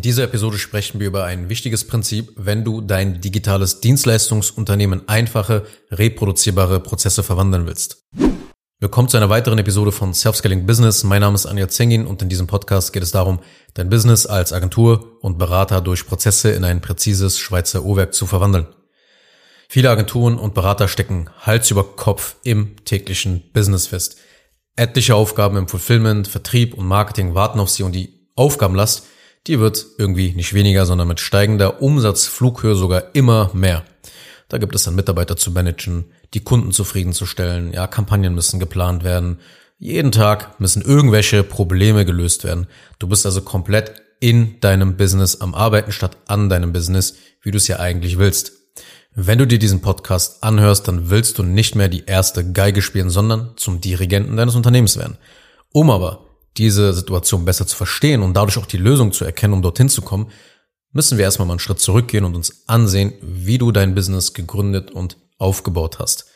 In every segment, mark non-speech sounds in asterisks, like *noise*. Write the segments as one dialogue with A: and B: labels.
A: In dieser Episode sprechen wir über ein wichtiges Prinzip, wenn du dein digitales Dienstleistungsunternehmen einfache, reproduzierbare Prozesse verwandeln willst. Willkommen zu einer weiteren Episode von Self-Scaling Business. Mein Name ist Anja Zengin und in diesem Podcast geht es darum, dein Business als Agentur und Berater durch Prozesse in ein präzises Schweizer Uhrwerk zu verwandeln. Viele Agenturen und Berater stecken Hals über Kopf im täglichen Business fest. Etliche Aufgaben im Fulfillment, Vertrieb und Marketing warten auf sie und die Aufgabenlast die wird irgendwie nicht weniger, sondern mit steigender Umsatzflughöhe sogar immer mehr. Da gibt es dann Mitarbeiter zu managen, die Kunden zufriedenzustellen, ja, Kampagnen müssen geplant werden, jeden Tag müssen irgendwelche Probleme gelöst werden. Du bist also komplett in deinem Business am Arbeiten statt an deinem Business, wie du es ja eigentlich willst. Wenn du dir diesen Podcast anhörst, dann willst du nicht mehr die erste Geige spielen, sondern zum Dirigenten deines Unternehmens werden. Um aber diese Situation besser zu verstehen und dadurch auch die Lösung zu erkennen, um dorthin zu kommen, müssen wir erstmal mal einen Schritt zurückgehen und uns ansehen, wie du dein Business gegründet und aufgebaut hast.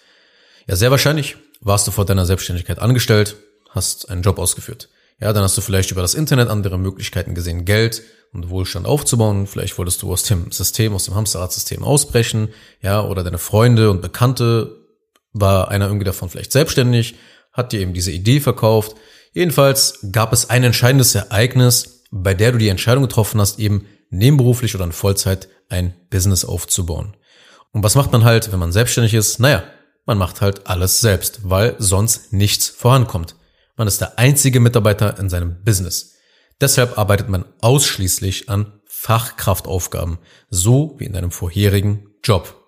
A: Ja, sehr wahrscheinlich warst du vor deiner Selbstständigkeit angestellt, hast einen Job ausgeführt. Ja, dann hast du vielleicht über das Internet andere Möglichkeiten gesehen, Geld und Wohlstand aufzubauen. Vielleicht wolltest du aus dem System, aus dem Hamsterradsystem ausbrechen. Ja, oder deine Freunde und Bekannte war einer irgendwie davon vielleicht selbstständig, hat dir eben diese Idee verkauft. Jedenfalls gab es ein entscheidendes Ereignis, bei der du die Entscheidung getroffen hast, eben nebenberuflich oder in Vollzeit ein Business aufzubauen. Und was macht man halt, wenn man selbstständig ist? Naja, man macht halt alles selbst, weil sonst nichts vorankommt. Man ist der einzige Mitarbeiter in seinem Business. Deshalb arbeitet man ausschließlich an Fachkraftaufgaben, so wie in deinem vorherigen Job.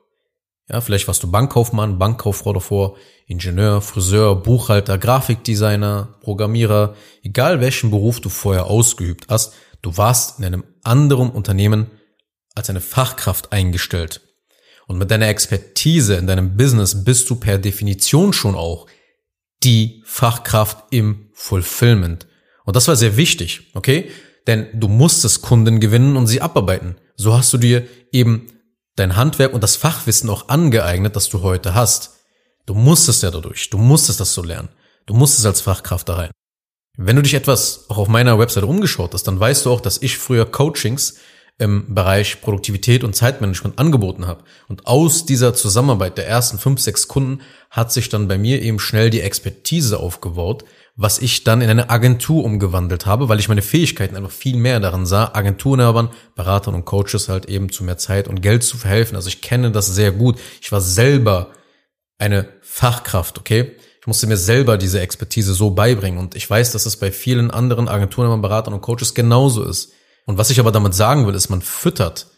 A: Ja, vielleicht warst du Bankkaufmann, Bankkauffrau davor, Ingenieur, Friseur, Buchhalter, Grafikdesigner, Programmierer, egal welchen Beruf du vorher ausgeübt hast, du warst in einem anderen Unternehmen als eine Fachkraft eingestellt. Und mit deiner Expertise in deinem Business bist du per Definition schon auch die Fachkraft im Fulfillment. Und das war sehr wichtig, okay? Denn du musstest Kunden gewinnen und sie abarbeiten. So hast du dir eben dein Handwerk und das Fachwissen auch angeeignet, das du heute hast. Du musstest ja dadurch, du musstest das so lernen. Du musstest als Fachkraft da rein. Wenn du dich etwas auch auf meiner Website umgeschaut hast, dann weißt du auch, dass ich früher Coachings im Bereich Produktivität und Zeitmanagement angeboten habe. Und aus dieser Zusammenarbeit der ersten fünf, sechs Kunden hat sich dann bei mir eben schnell die Expertise aufgebaut, was ich dann in eine Agentur umgewandelt habe, weil ich meine Fähigkeiten einfach viel mehr darin sah, Agenturinhabern, Beratern und Coaches halt eben zu mehr Zeit und Geld zu verhelfen. Also ich kenne das sehr gut. Ich war selber eine Fachkraft, okay? Ich musste mir selber diese Expertise so beibringen und ich weiß, dass es bei vielen anderen Agenturen, Beratern und Coaches genauso ist. Und was ich aber damit sagen will, ist, man füttert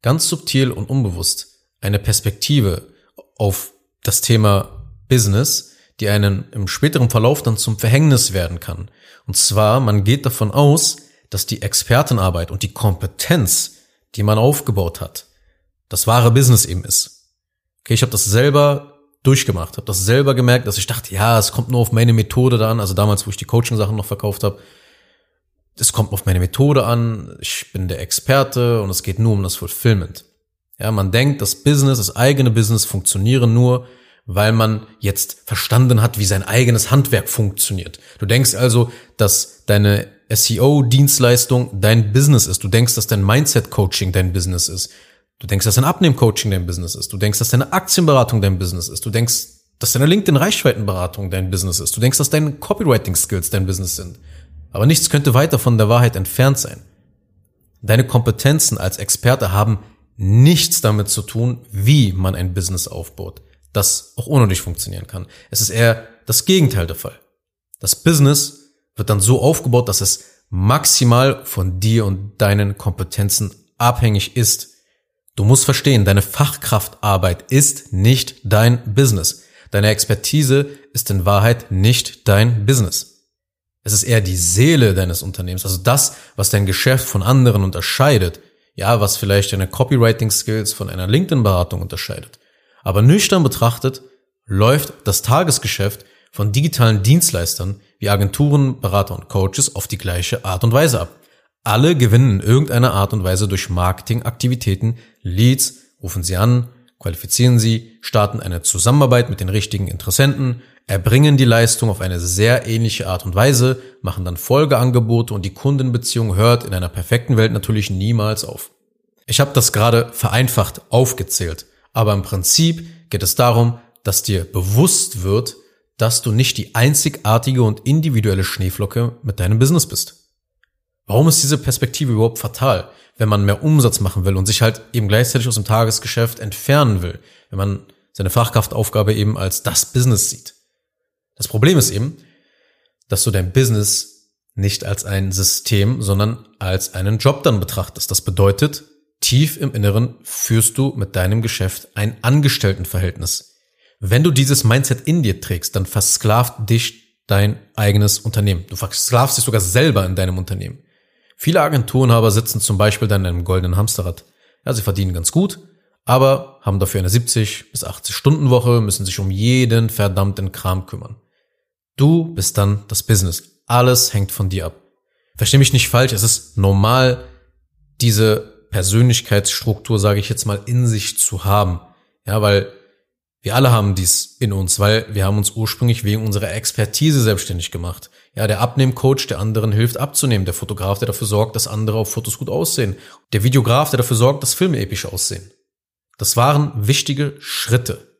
A: ganz subtil und unbewusst eine Perspektive auf das Thema Business, die einen im späteren Verlauf dann zum Verhängnis werden kann. Und zwar, man geht davon aus, dass die Expertenarbeit und die Kompetenz, die man aufgebaut hat, das wahre Business eben ist. Okay, ich habe das selber durchgemacht, habe das selber gemerkt, dass ich dachte, ja, es kommt nur auf meine Methode da an, also damals, wo ich die Coaching-Sachen noch verkauft habe, es kommt auf meine Methode an, ich bin der Experte und es geht nur um das Fulfillment. Ja, man denkt, das Business, das eigene Business funktioniere nur, weil man jetzt verstanden hat, wie sein eigenes Handwerk funktioniert. Du denkst also, dass deine SEO-Dienstleistung dein Business ist. Du denkst, dass dein Mindset-Coaching dein Business ist. Du denkst, dass dein Abnehm-Coaching dein Business ist. Du denkst, dass deine Aktienberatung dein Business ist. Du denkst, dass deine LinkedIn-Reichweitenberatung dein Business ist. Du denkst, dass deine Copywriting-Skills dein Business sind. Aber nichts könnte weiter von der Wahrheit entfernt sein. Deine Kompetenzen als Experte haben nichts damit zu tun, wie man ein Business aufbaut das auch ohne dich funktionieren kann. Es ist eher das Gegenteil der Fall. Das Business wird dann so aufgebaut, dass es maximal von dir und deinen Kompetenzen abhängig ist. Du musst verstehen, deine Fachkraftarbeit ist nicht dein Business. Deine Expertise ist in Wahrheit nicht dein Business. Es ist eher die Seele deines Unternehmens, also das, was dein Geschäft von anderen unterscheidet. Ja, was vielleicht deine Copywriting Skills von einer LinkedIn-Beratung unterscheidet. Aber nüchtern betrachtet läuft das Tagesgeschäft von digitalen Dienstleistern wie Agenturen, Berater und Coaches auf die gleiche Art und Weise ab. Alle gewinnen in irgendeiner Art und Weise durch Marketingaktivitäten, Leads, rufen sie an, qualifizieren sie, starten eine Zusammenarbeit mit den richtigen Interessenten, erbringen die Leistung auf eine sehr ähnliche Art und Weise, machen dann Folgeangebote und die Kundenbeziehung hört in einer perfekten Welt natürlich niemals auf. Ich habe das gerade vereinfacht aufgezählt, aber im Prinzip geht es darum, dass dir bewusst wird, dass du nicht die einzigartige und individuelle Schneeflocke mit deinem Business bist. Warum ist diese Perspektive überhaupt fatal, wenn man mehr Umsatz machen will und sich halt eben gleichzeitig aus dem Tagesgeschäft entfernen will, wenn man seine Fachkraftaufgabe eben als das Business sieht? Das Problem ist eben, dass du dein Business nicht als ein System, sondern als einen Job dann betrachtest. Das bedeutet, tief im Inneren führst du mit deinem Geschäft ein Angestelltenverhältnis. Wenn du dieses Mindset in dir trägst, dann versklavt dich dein eigenes Unternehmen. Du versklavst dich sogar selber in deinem Unternehmen. Viele Agenturenhaber sitzen zum Beispiel dann in einem goldenen Hamsterrad. Ja, sie verdienen ganz gut, aber haben dafür eine 70 bis 80 Stunden Woche, müssen sich um jeden verdammten Kram kümmern. Du bist dann das Business. Alles hängt von dir ab. Versteh mich nicht falsch, es ist normal, diese Persönlichkeitsstruktur, sage ich jetzt mal, in sich zu haben. Ja, weil wir alle haben dies in uns, weil wir haben uns ursprünglich wegen unserer Expertise selbstständig gemacht. Ja, der Abnehmcoach, der anderen hilft abzunehmen, der Fotograf, der dafür sorgt, dass andere auf Fotos gut aussehen, der Videograf, der dafür sorgt, dass Filme episch aussehen. Das waren wichtige Schritte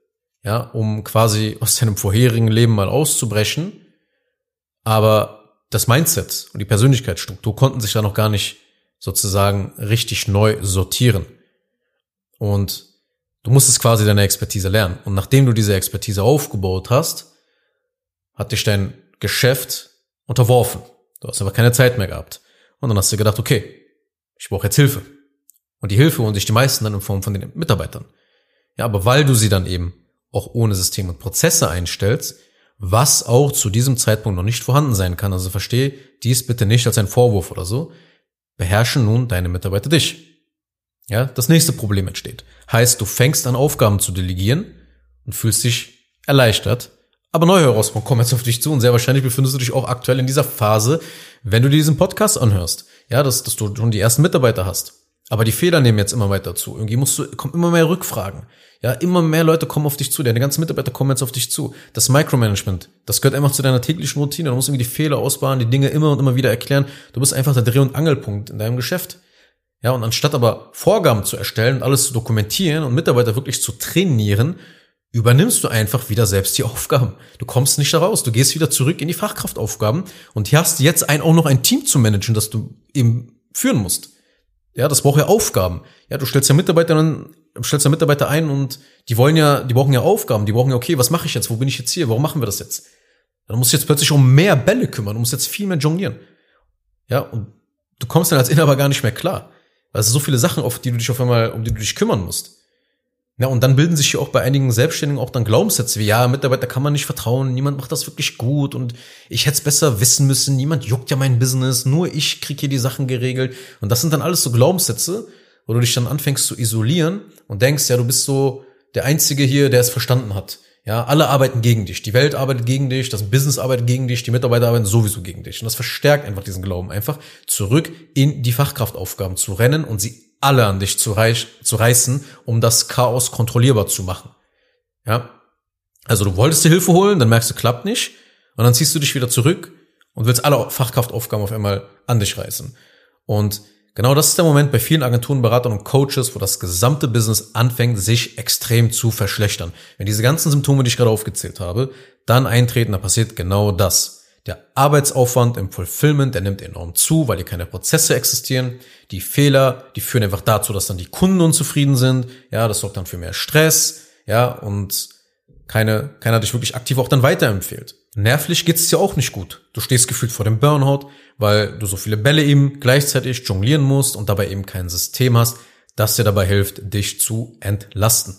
A: ja, um quasi aus seinem vorherigen Leben mal auszubrechen. Aber das Mindset und die Persönlichkeitsstruktur konnten sich da noch gar nicht sozusagen richtig neu sortieren. Und du musstest quasi deine Expertise lernen. Und nachdem du diese Expertise aufgebaut hast, hat dich dein Geschäft unterworfen. Du hast aber keine Zeit mehr gehabt. Und dann hast du gedacht, okay, ich brauche jetzt Hilfe. Und die Hilfe holen sich die meisten dann in Form von den Mitarbeitern. Ja, aber weil du sie dann eben auch ohne System und Prozesse einstellst, was auch zu diesem Zeitpunkt noch nicht vorhanden sein kann. Also verstehe dies bitte nicht als ein Vorwurf oder so. Beherrschen nun deine Mitarbeiter dich. Ja, das nächste Problem entsteht. Heißt, du fängst an Aufgaben zu delegieren und fühlst dich erleichtert. Aber neue Herausforderungen kommen jetzt auf dich zu und sehr wahrscheinlich befindest du dich auch aktuell in dieser Phase, wenn du diesen Podcast anhörst. Ja, dass, dass du schon die ersten Mitarbeiter hast. Aber die Fehler nehmen jetzt immer weiter zu. Irgendwie musst du, kommen immer mehr Rückfragen. Ja, immer mehr Leute kommen auf dich zu, deine ganzen Mitarbeiter kommen jetzt auf dich zu. Das Micromanagement, das gehört einfach zu deiner täglichen Routine. Du musst irgendwie die Fehler ausbauen, die Dinge immer und immer wieder erklären. Du bist einfach der Dreh- und Angelpunkt in deinem Geschäft. Ja, und anstatt aber Vorgaben zu erstellen und alles zu dokumentieren und Mitarbeiter wirklich zu trainieren, übernimmst du einfach wieder selbst die *laughs* Aufgaben. Du kommst nicht da raus. Du gehst wieder zurück in die Fachkraftaufgaben und hier hast jetzt ein, auch noch ein Team zu managen, das du eben führen musst. Ja, das braucht ja Aufgaben. Ja, du stellst ja Mitarbeiter stellst ja Mitarbeiter ein und die wollen ja, die brauchen ja Aufgaben. Die brauchen ja, okay, was mache ich jetzt? Wo bin ich jetzt hier? Warum machen wir das jetzt? Dann musst du jetzt plötzlich um mehr Bälle kümmern. Du musst jetzt viel mehr jonglieren. Ja, und du kommst dann als Inhaber gar nicht mehr klar. Weil es so viele Sachen, auf die du dich auf einmal, um die du dich kümmern musst. Ja, und dann bilden sich hier auch bei einigen Selbstständigen auch dann Glaubenssätze wie, ja, Mitarbeiter kann man nicht vertrauen, niemand macht das wirklich gut und ich hätte es besser wissen müssen, niemand juckt ja mein Business, nur ich krieg hier die Sachen geregelt. Und das sind dann alles so Glaubenssätze, wo du dich dann anfängst zu isolieren und denkst, ja, du bist so der Einzige hier, der es verstanden hat. Ja, alle arbeiten gegen dich. Die Welt arbeitet gegen dich, das Business arbeitet gegen dich, die Mitarbeiter arbeiten sowieso gegen dich. Und das verstärkt einfach diesen Glauben, einfach zurück in die Fachkraftaufgaben zu rennen und sie alle an dich zu, reich, zu reißen, um das Chaos kontrollierbar zu machen. Ja. Also du wolltest dir Hilfe holen, dann merkst du, klappt nicht. Und dann ziehst du dich wieder zurück und willst alle Fachkraftaufgaben auf einmal an dich reißen. Und genau das ist der Moment bei vielen Agenturen, Beratern und Coaches, wo das gesamte Business anfängt, sich extrem zu verschlechtern. Wenn diese ganzen Symptome, die ich gerade aufgezählt habe, dann eintreten, dann passiert genau das. Der Arbeitsaufwand im Fulfillment, der nimmt enorm zu, weil hier keine Prozesse existieren. Die Fehler, die führen einfach dazu, dass dann die Kunden unzufrieden sind. Ja, das sorgt dann für mehr Stress. Ja, und keine, keiner dich wirklich aktiv auch dann weiterempfiehlt. Nervlich geht's es dir auch nicht gut. Du stehst gefühlt vor dem Burnout, weil du so viele Bälle eben gleichzeitig jonglieren musst und dabei eben kein System hast, das dir dabei hilft, dich zu entlasten.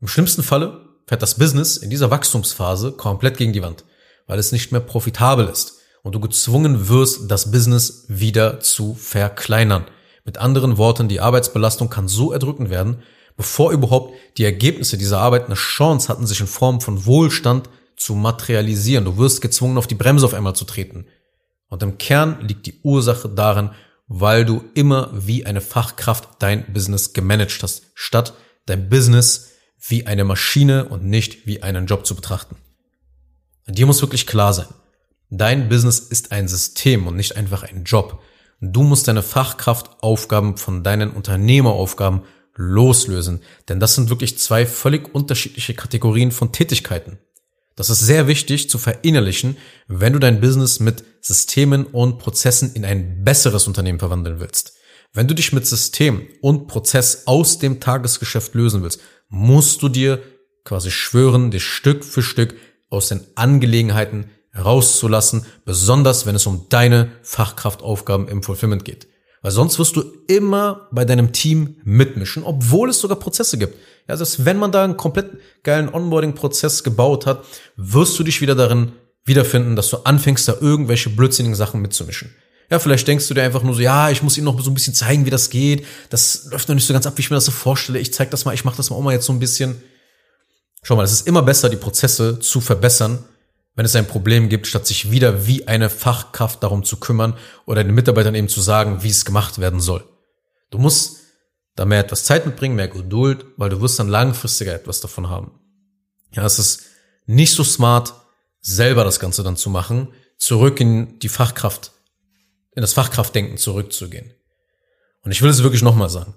A: Im schlimmsten Falle fährt das Business in dieser Wachstumsphase komplett gegen die Wand weil es nicht mehr profitabel ist und du gezwungen wirst, das Business wieder zu verkleinern. Mit anderen Worten, die Arbeitsbelastung kann so erdrückend werden, bevor überhaupt die Ergebnisse dieser Arbeit eine Chance hatten, sich in Form von Wohlstand zu materialisieren. Du wirst gezwungen, auf die Bremse auf einmal zu treten. Und im Kern liegt die Ursache darin, weil du immer wie eine Fachkraft dein Business gemanagt hast, statt dein Business wie eine Maschine und nicht wie einen Job zu betrachten. Dir muss wirklich klar sein, dein Business ist ein System und nicht einfach ein Job. Du musst deine Fachkraftaufgaben von deinen Unternehmeraufgaben loslösen, denn das sind wirklich zwei völlig unterschiedliche Kategorien von Tätigkeiten. Das ist sehr wichtig zu verinnerlichen, wenn du dein Business mit Systemen und Prozessen in ein besseres Unternehmen verwandeln willst. Wenn du dich mit System und Prozess aus dem Tagesgeschäft lösen willst, musst du dir quasi schwören, dich Stück für Stück aus den Angelegenheiten rauszulassen, besonders wenn es um deine Fachkraftaufgaben im Fulfillment geht. Weil sonst wirst du immer bei deinem Team mitmischen, obwohl es sogar Prozesse gibt. Ja, also wenn man da einen komplett geilen Onboarding-Prozess gebaut hat, wirst du dich wieder darin wiederfinden, dass du anfängst, da irgendwelche blödsinnigen Sachen mitzumischen. Ja, vielleicht denkst du dir einfach nur so, ja, ich muss ihnen noch so ein bisschen zeigen, wie das geht. Das läuft noch nicht so ganz ab, wie ich mir das so vorstelle. Ich zeig das mal, ich mache das mal auch mal jetzt so ein bisschen. Schau mal, es ist immer besser, die Prozesse zu verbessern, wenn es ein Problem gibt, statt sich wieder wie eine Fachkraft darum zu kümmern oder den Mitarbeitern eben zu sagen, wie es gemacht werden soll. Du musst da mehr etwas Zeit mitbringen, mehr Geduld, weil du wirst dann langfristiger etwas davon haben. Ja, es ist nicht so smart, selber das Ganze dann zu machen, zurück in die Fachkraft, in das Fachkraftdenken zurückzugehen. Und ich will es wirklich nochmal sagen.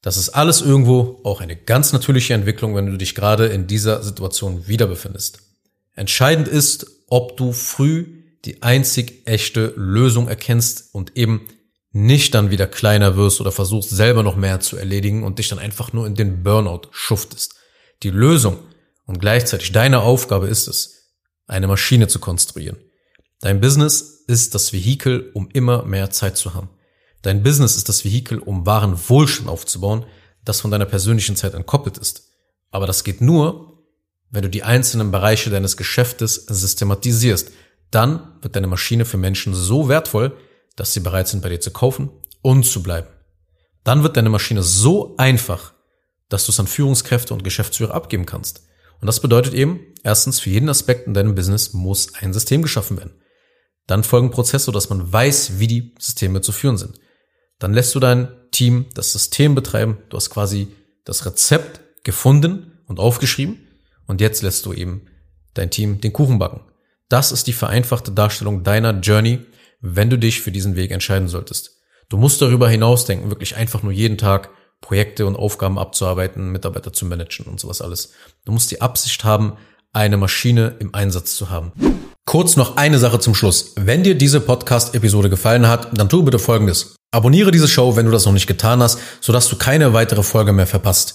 A: Das ist alles irgendwo auch eine ganz natürliche Entwicklung, wenn du dich gerade in dieser Situation wieder befindest. Entscheidend ist, ob du früh die einzig echte Lösung erkennst und eben nicht dann wieder kleiner wirst oder versuchst selber noch mehr zu erledigen und dich dann einfach nur in den Burnout schuftest. Die Lösung und gleichzeitig deine Aufgabe ist es, eine Maschine zu konstruieren. Dein Business ist das Vehikel, um immer mehr Zeit zu haben. Dein Business ist das Vehikel, um wahren Wohlstand aufzubauen, das von deiner persönlichen Zeit entkoppelt ist. Aber das geht nur, wenn du die einzelnen Bereiche deines Geschäftes systematisierst, dann wird deine Maschine für Menschen so wertvoll, dass sie bereit sind, bei dir zu kaufen und zu bleiben. Dann wird deine Maschine so einfach, dass du es an Führungskräfte und Geschäftsführer abgeben kannst. Und das bedeutet eben, erstens, für jeden Aspekt in deinem Business muss ein System geschaffen werden. Dann folgen Prozesse, dass man weiß, wie die Systeme zu führen sind. Dann lässt du dein Team das System betreiben. Du hast quasi das Rezept gefunden und aufgeschrieben und jetzt lässt du eben dein Team den Kuchen backen. Das ist die vereinfachte Darstellung deiner Journey, wenn du dich für diesen Weg entscheiden solltest. Du musst darüber hinausdenken, wirklich einfach nur jeden Tag Projekte und Aufgaben abzuarbeiten, Mitarbeiter zu managen und sowas alles. Du musst die Absicht haben, eine Maschine im Einsatz zu haben. Kurz noch eine Sache zum Schluss. Wenn dir diese Podcast-Episode gefallen hat, dann tu bitte Folgendes. Abonniere diese Show, wenn du das noch nicht getan hast, sodass du keine weitere Folge mehr verpasst.